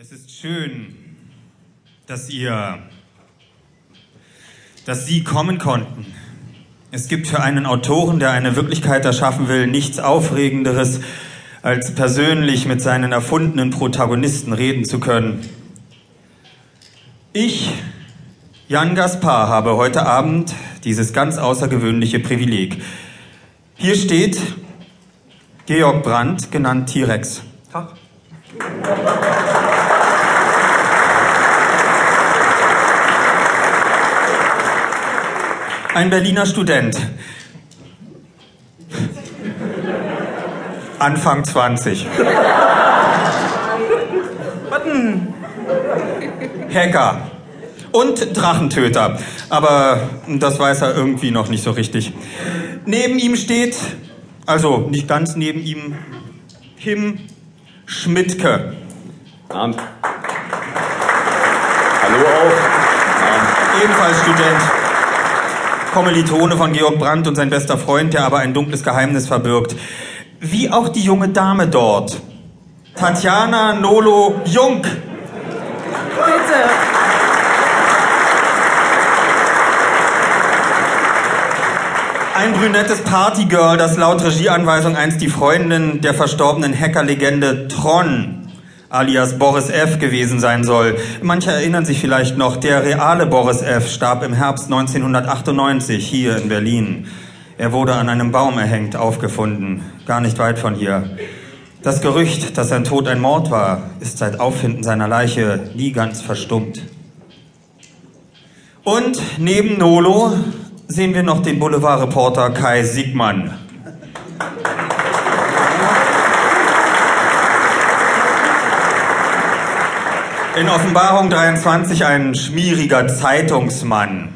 Es ist schön, dass ihr, dass Sie kommen konnten. Es gibt für einen Autoren, der eine Wirklichkeit erschaffen will, nichts Aufregenderes, als persönlich mit seinen erfundenen Protagonisten reden zu können. Ich, Jan Gaspar, habe heute Abend dieses ganz außergewöhnliche Privileg. Hier steht Georg Brandt, genannt T-Rex. Tag. Ein Berliner Student. Anfang 20. Hacker. Und Drachentöter. Aber das weiß er irgendwie noch nicht so richtig. Neben ihm steht, also nicht ganz neben ihm, Kim Schmidtke. Abend. Hallo auch. Ebenfalls Student. Kommilitone von Georg Brandt und sein bester Freund, der aber ein dunkles Geheimnis verbirgt. Wie auch die junge Dame dort. Tatjana Nolo Jung. Bitte. Ein brünettes Partygirl, das laut Regieanweisung einst die Freundin der verstorbenen Hackerlegende Tron alias Boris F. gewesen sein soll. Manche erinnern sich vielleicht noch, der reale Boris F. starb im Herbst 1998 hier in Berlin. Er wurde an einem Baum erhängt aufgefunden, gar nicht weit von hier. Das Gerücht, dass sein Tod ein Mord war, ist seit Auffinden seiner Leiche nie ganz verstummt. Und neben Nolo sehen wir noch den Boulevardreporter Kai Siegmann. In Offenbarung 23 ein schmieriger Zeitungsmann.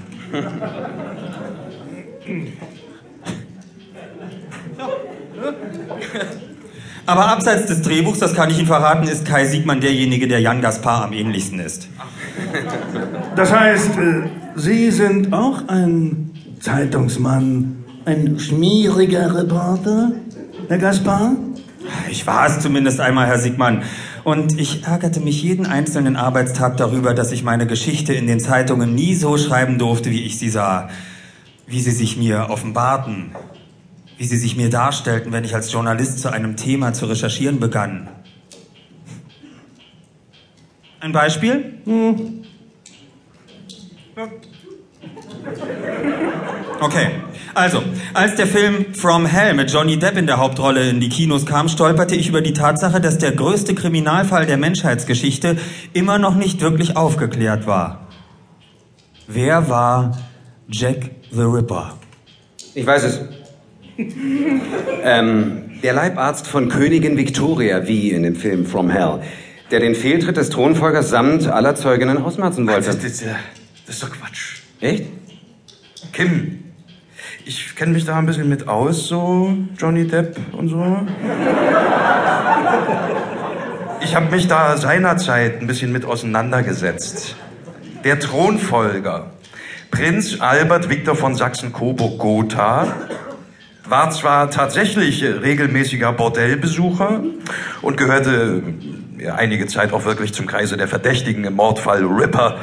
Aber abseits des Drehbuchs, das kann ich Ihnen verraten, ist Kai Siegmann derjenige, der Jan Gaspar am ähnlichsten ist. Das heißt, äh, Sie sind auch ein Zeitungsmann, ein schmieriger Reporter, Herr Gaspar? Ich war es zumindest einmal, Herr Siegmann. Und ich ärgerte mich jeden einzelnen Arbeitstag darüber, dass ich meine Geschichte in den Zeitungen nie so schreiben durfte, wie ich sie sah. Wie sie sich mir offenbarten. Wie sie sich mir darstellten, wenn ich als Journalist zu einem Thema zu recherchieren begann. Ein Beispiel? Okay, also, als der Film From Hell mit Johnny Depp in der Hauptrolle in die Kinos kam, stolperte ich über die Tatsache, dass der größte Kriminalfall der Menschheitsgeschichte immer noch nicht wirklich aufgeklärt war. Wer war Jack the Ripper? Ich weiß es. ähm, der Leibarzt von Königin Victoria, wie in dem Film From Hell, der den Fehltritt des Thronfolgers samt aller Zeuginnen ausmerzen wollte. Das, das, das ist doch Quatsch. Echt? Kim, ich kenne mich da ein bisschen mit aus, so Johnny Depp und so. Ich habe mich da seinerzeit ein bisschen mit auseinandergesetzt. Der Thronfolger, Prinz Albert Viktor von Sachsen-Coburg-Gotha, war zwar tatsächlich regelmäßiger Bordellbesucher und gehörte einige Zeit auch wirklich zum Kreise der Verdächtigen im Mordfall Ripper.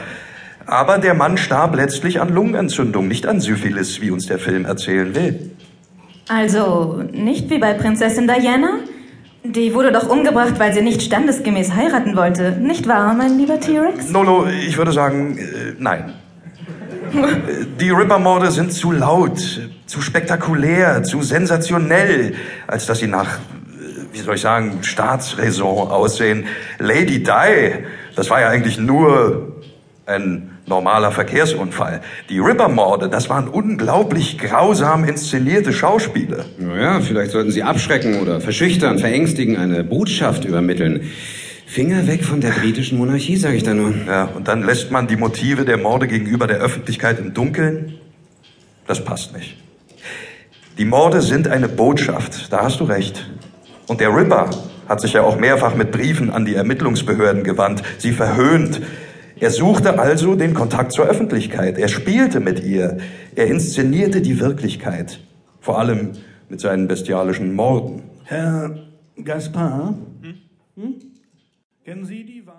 Aber der Mann starb letztlich an Lungenentzündung, nicht an Syphilis, wie uns der Film erzählen will. Also nicht wie bei Prinzessin Diana? Die wurde doch umgebracht, weil sie nicht standesgemäß heiraten wollte. Nicht wahr, mein lieber T-Rex? Nolo, ich würde sagen, äh, nein. Die Ripper-Morde sind zu laut, zu spektakulär, zu sensationell, als dass sie nach, äh, wie soll ich sagen, Staatsräson aussehen. Lady Di, das war ja eigentlich nur ein normaler Verkehrsunfall. Die Ripper-Morde, das waren unglaublich grausam inszenierte Schauspiele. Naja, vielleicht sollten Sie abschrecken oder verschüchtern, verängstigen, eine Botschaft übermitteln. Finger weg von der britischen Monarchie, sage ich da nur. Ja, und dann lässt man die Motive der Morde gegenüber der Öffentlichkeit im Dunkeln. Das passt nicht. Die Morde sind eine Botschaft, da hast du recht. Und der Ripper hat sich ja auch mehrfach mit Briefen an die Ermittlungsbehörden gewandt, sie verhöhnt. Er suchte also den Kontakt zur Öffentlichkeit. Er spielte mit ihr. Er inszenierte die Wirklichkeit. Vor allem mit seinen bestialischen Morden. Herr Gaspar? Hm? Kennen Sie die